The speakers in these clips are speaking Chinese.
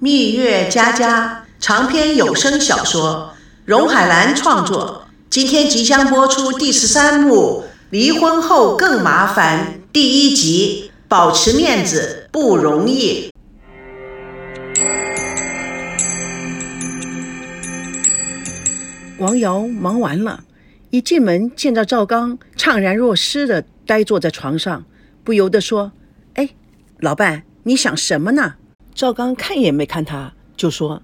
蜜月佳佳长篇有声小说，荣海兰创作。今天即将播出第十三幕《离婚后更麻烦》第一集。保持面子不容易。王瑶忙完了，一进门见到赵刚怅然若失的呆坐在床上，不由得说：“哎，老伴，你想什么呢？”赵刚看也没看他，就说：“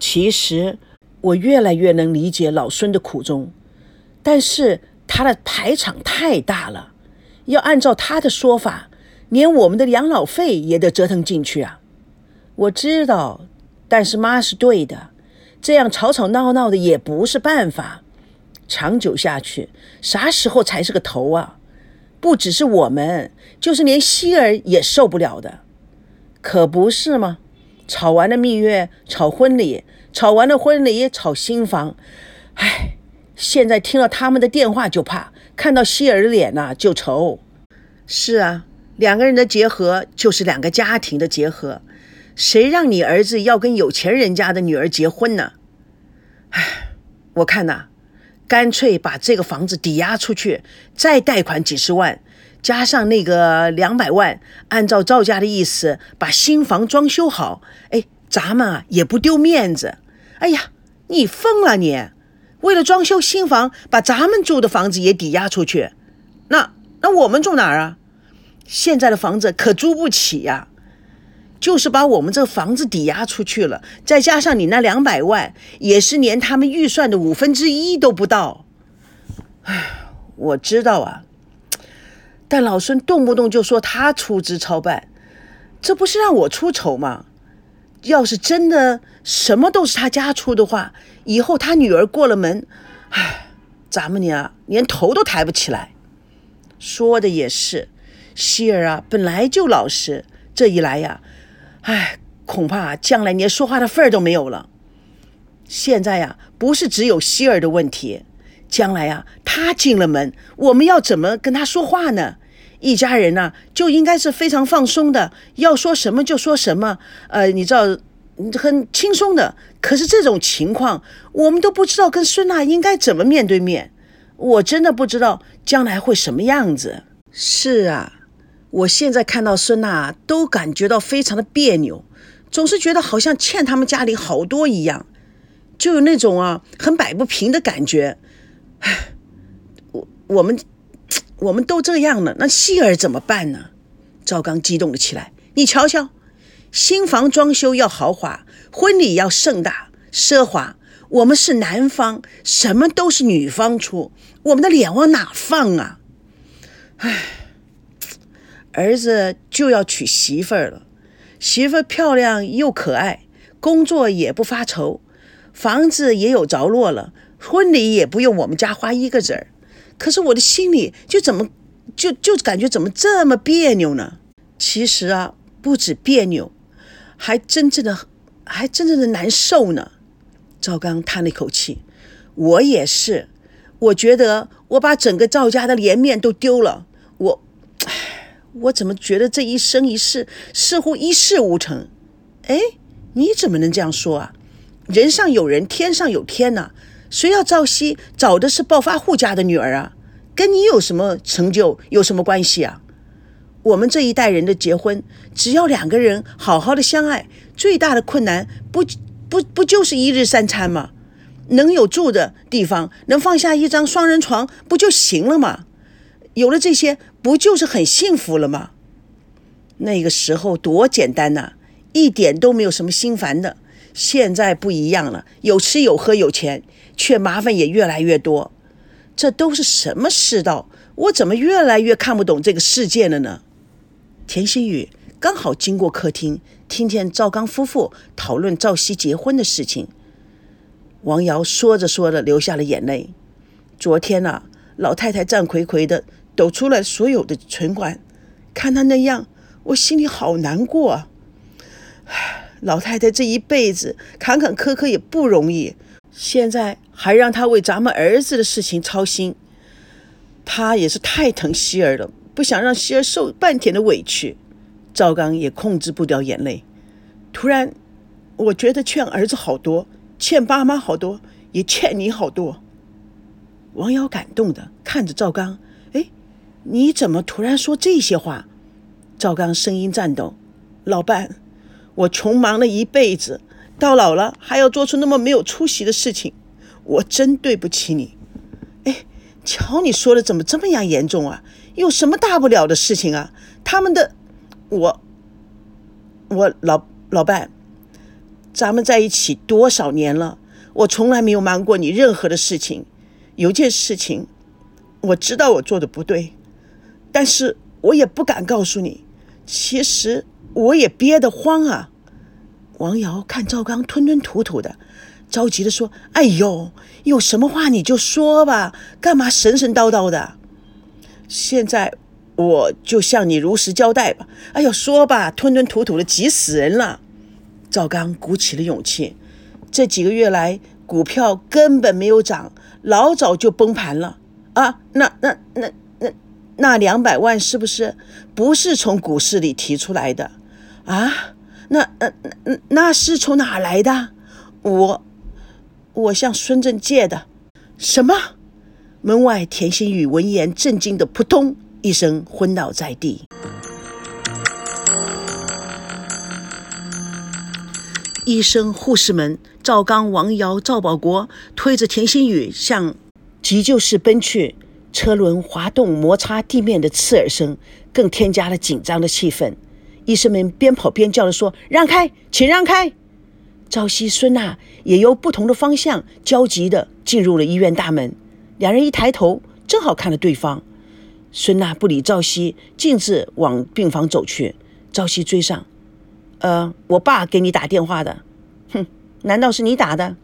其实我越来越能理解老孙的苦衷，但是他的排场太大了，要按照他的说法，连我们的养老费也得折腾进去啊。我知道，但是妈是对的，这样吵吵闹闹的也不是办法，长久下去，啥时候才是个头啊？不只是我们，就是连希儿也受不了的。”可不是吗？吵完了蜜月，吵婚礼；吵完了婚礼，吵新房。唉，现在听到他们的电话就怕，看到希尔的脸呐就愁。是啊，两个人的结合就是两个家庭的结合。谁让你儿子要跟有钱人家的女儿结婚呢？唉，我看呐，干脆把这个房子抵押出去，再贷款几十万。加上那个两百万，按照赵家的意思，把新房装修好，哎，咱们啊也不丢面子。哎呀，你疯了你！为了装修新房，把咱们住的房子也抵押出去，那那我们住哪儿啊？现在的房子可租不起呀。就是把我们这房子抵押出去了，再加上你那两百万，也是连他们预算的五分之一都不到。唉，我知道啊。但老孙动不动就说他出资操办，这不是让我出丑吗？要是真的什么都是他家出的话，以后他女儿过了门，唉，咱们娘连头都抬不起来。说的也是，希儿啊，本来就老实，这一来呀，唉，恐怕将来连说话的份儿都没有了。现在呀，不是只有希儿的问题。将来啊，他进了门，我们要怎么跟他说话呢？一家人呢，就应该是非常放松的，要说什么就说什么。呃，你知道，很轻松的。可是这种情况，我们都不知道跟孙娜应该怎么面对面。我真的不知道将来会什么样子。是啊，我现在看到孙娜都感觉到非常的别扭，总是觉得好像欠他们家里好多一样，就有那种啊很摆不平的感觉。唉，我我们我们都这样了，那希儿怎么办呢？赵刚激动了起来。你瞧瞧，新房装修要豪华，婚礼要盛大奢华，我们是男方，什么都是女方出，我们的脸往哪放啊？唉，儿子就要娶媳妇儿了，媳妇漂亮又可爱，工作也不发愁，房子也有着落了。婚礼也不用我们家花一个子儿，可是我的心里就怎么就就感觉怎么这么别扭呢？其实啊，不止别扭，还真正的还真正的难受呢。赵刚叹了一口气：“我也是，我觉得我把整个赵家的脸面都丢了。我，我怎么觉得这一生一世似乎一事无成？哎，你怎么能这样说啊？人上有人，天上有天呐。谁要赵熙找的是暴发户家的女儿啊？跟你有什么成就，有什么关系啊？我们这一代人的结婚，只要两个人好好的相爱，最大的困难不不不就是一日三餐吗？能有住的地方，能放下一张双人床，不就行了吗？有了这些，不就是很幸福了吗？那个时候多简单呐，一点都没有什么心烦的。现在不一样了，有吃有喝有钱，却麻烦也越来越多。这都是什么世道？我怎么越来越看不懂这个世界了呢？田心雨刚好经过客厅，听见赵刚夫妇讨论赵熙结婚的事情。王瑶说着说着流下了眼泪。昨天呐，老太太战魁魁的抖出了所有的存款，看她那样，我心里好难过啊。老太太这一辈子坎坎坷坷也不容易，现在还让她为咱们儿子的事情操心，她也是太疼希儿了，不想让希儿受半点的委屈。赵刚也控制不掉眼泪，突然我觉得欠儿子好多，欠爸妈好多，也欠你好多。王瑶感动的看着赵刚，你怎么突然说这些话？赵刚声音颤抖：“老伴，我穷忙了一辈子，到老了还要做出那么没有出息的事情，我真对不起你。哎，瞧你说的怎么这么样严重啊？有什么大不了的事情啊？他们的，我，我老老伴。”咱们在一起多少年了？我从来没有瞒过你任何的事情。有件事情，我知道我做的不对，但是我也不敢告诉你。其实我也憋得慌啊。王瑶看赵刚吞吞吐吐的，着急的说：“哎呦，有什么话你就说吧，干嘛神神叨叨的？现在我就向你如实交代吧。哎呦，说吧，吞吞吐吐的，急死人了。”赵刚鼓起了勇气，这几个月来股票根本没有涨，老早就崩盘了啊！那那那那两百万是不是不是从股市里提出来的啊？那那那那是从哪来的？我我向孙正借的。什么？门外田心雨闻言震惊的扑通一声昏倒在地。医生、护士们，赵刚、王瑶、赵保国推着田心雨向急救室奔去。车轮滑动摩擦地面的刺耳声，更添加了紧张的气氛。医生们边跑边叫着说：“让开，请让开！”赵熙、孙娜也由不同的方向焦急地进入了医院大门。两人一抬头，正好看了对方。孙娜不理赵熙，径自往病房走去。赵熙追上。呃，我爸给你打电话的，哼，难道是你打的？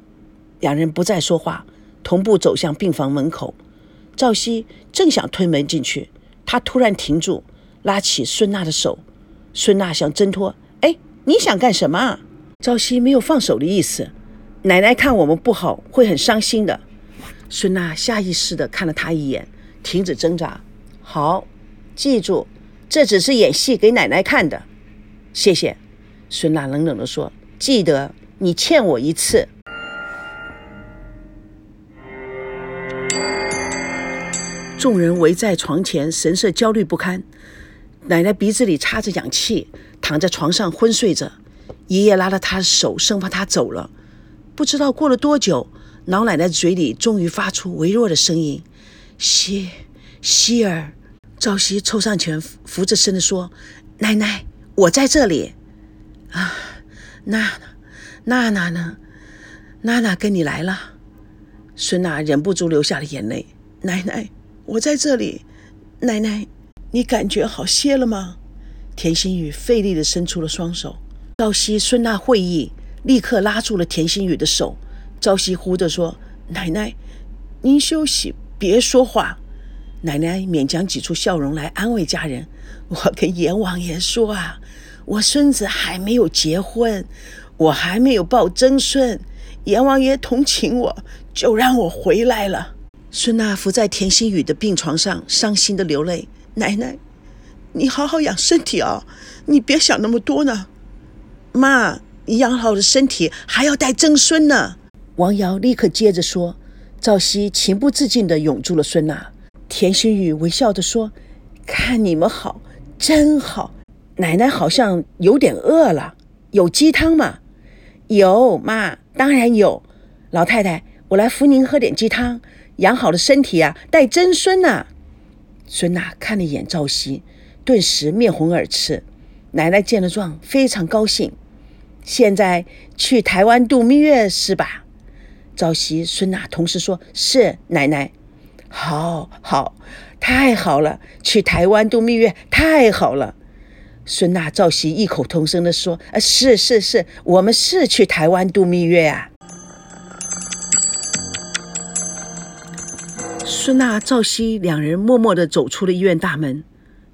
两人不再说话，同步走向病房门口。赵熙正想推门进去，他突然停住，拉起孙娜的手。孙娜想挣脱，哎，你想干什么？赵熙没有放手的意思。奶奶看我们不好，会很伤心的。孙娜下意识地看了他一眼，停止挣扎。好，记住，这只是演戏给奶奶看的。谢谢。孙娜冷冷地说：“记得，你欠我一次。”众人围在床前，神色焦虑不堪。奶奶鼻子里插着氧气，躺在床上昏睡着。爷爷拉了她的手，生怕她走了。不知道过了多久，老奶奶嘴里终于发出微弱的声音：“希希儿。”赵熙凑上前，扶着身子说：“奶奶，我在这里。”啊，娜娜，娜娜呢？娜娜跟你来了。孙娜忍不住流下了眼泪。奶奶，我在这里。奶奶，你感觉好些了吗？田心雨费力地伸出了双手。朝夕、孙娜会意，立刻拉住了田心雨的手。朝夕呼着说：“奶奶，您休息，别说话。”奶奶勉强挤出笑容来安慰家人：“我跟阎王爷说啊。”我孙子还没有结婚，我还没有抱曾孙，阎王爷同情我，就让我回来了。孙娜伏在田心雨的病床上，伤心的流泪。奶奶，你好好养身体啊，你别想那么多呢。妈，你养好了身体，还要带曾孙呢。王瑶立刻接着说。赵熙情不自禁地拥住了孙娜。田心雨微笑着说：“看你们好，真好。”奶奶好像有点饿了，有鸡汤吗？有，妈，当然有。老太太，我来扶您喝点鸡汤，养好了身体啊，带曾孙呐。孙娜看了一眼赵熙，顿时面红耳赤。奶奶见了状，非常高兴。现在去台湾度蜜月是吧？赵熙、孙娜同时说：“是，奶奶。”好，好，太好了，去台湾度蜜月，太好了。孙娜、赵熙异口同声地说：“呃，是是是，我们是去台湾度蜜月啊。”孙娜、赵熙两人默默地走出了医院大门，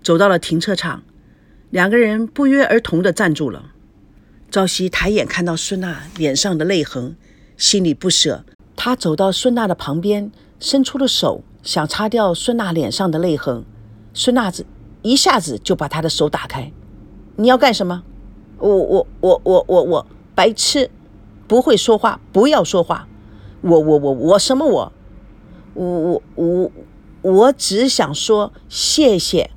走到了停车场，两个人不约而同地站住了。赵熙抬眼看到孙娜脸上的泪痕，心里不舍，他走到孙娜的旁边，伸出了手想擦掉孙娜脸上的泪痕，孙娜子一下子就把他的手打开。你要干什么？我我我我我我白痴，不会说话不要说话。我我我我什么我？我我我我只想说谢谢。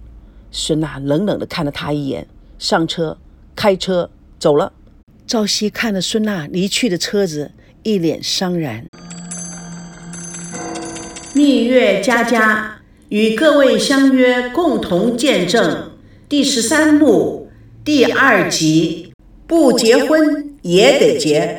孙娜冷冷地看了他一眼，上车，开车走了。朝夕看着孙娜离去的车子，一脸伤然。蜜月佳佳与各位相约，共同见证第十三幕第二集。不结婚也得结。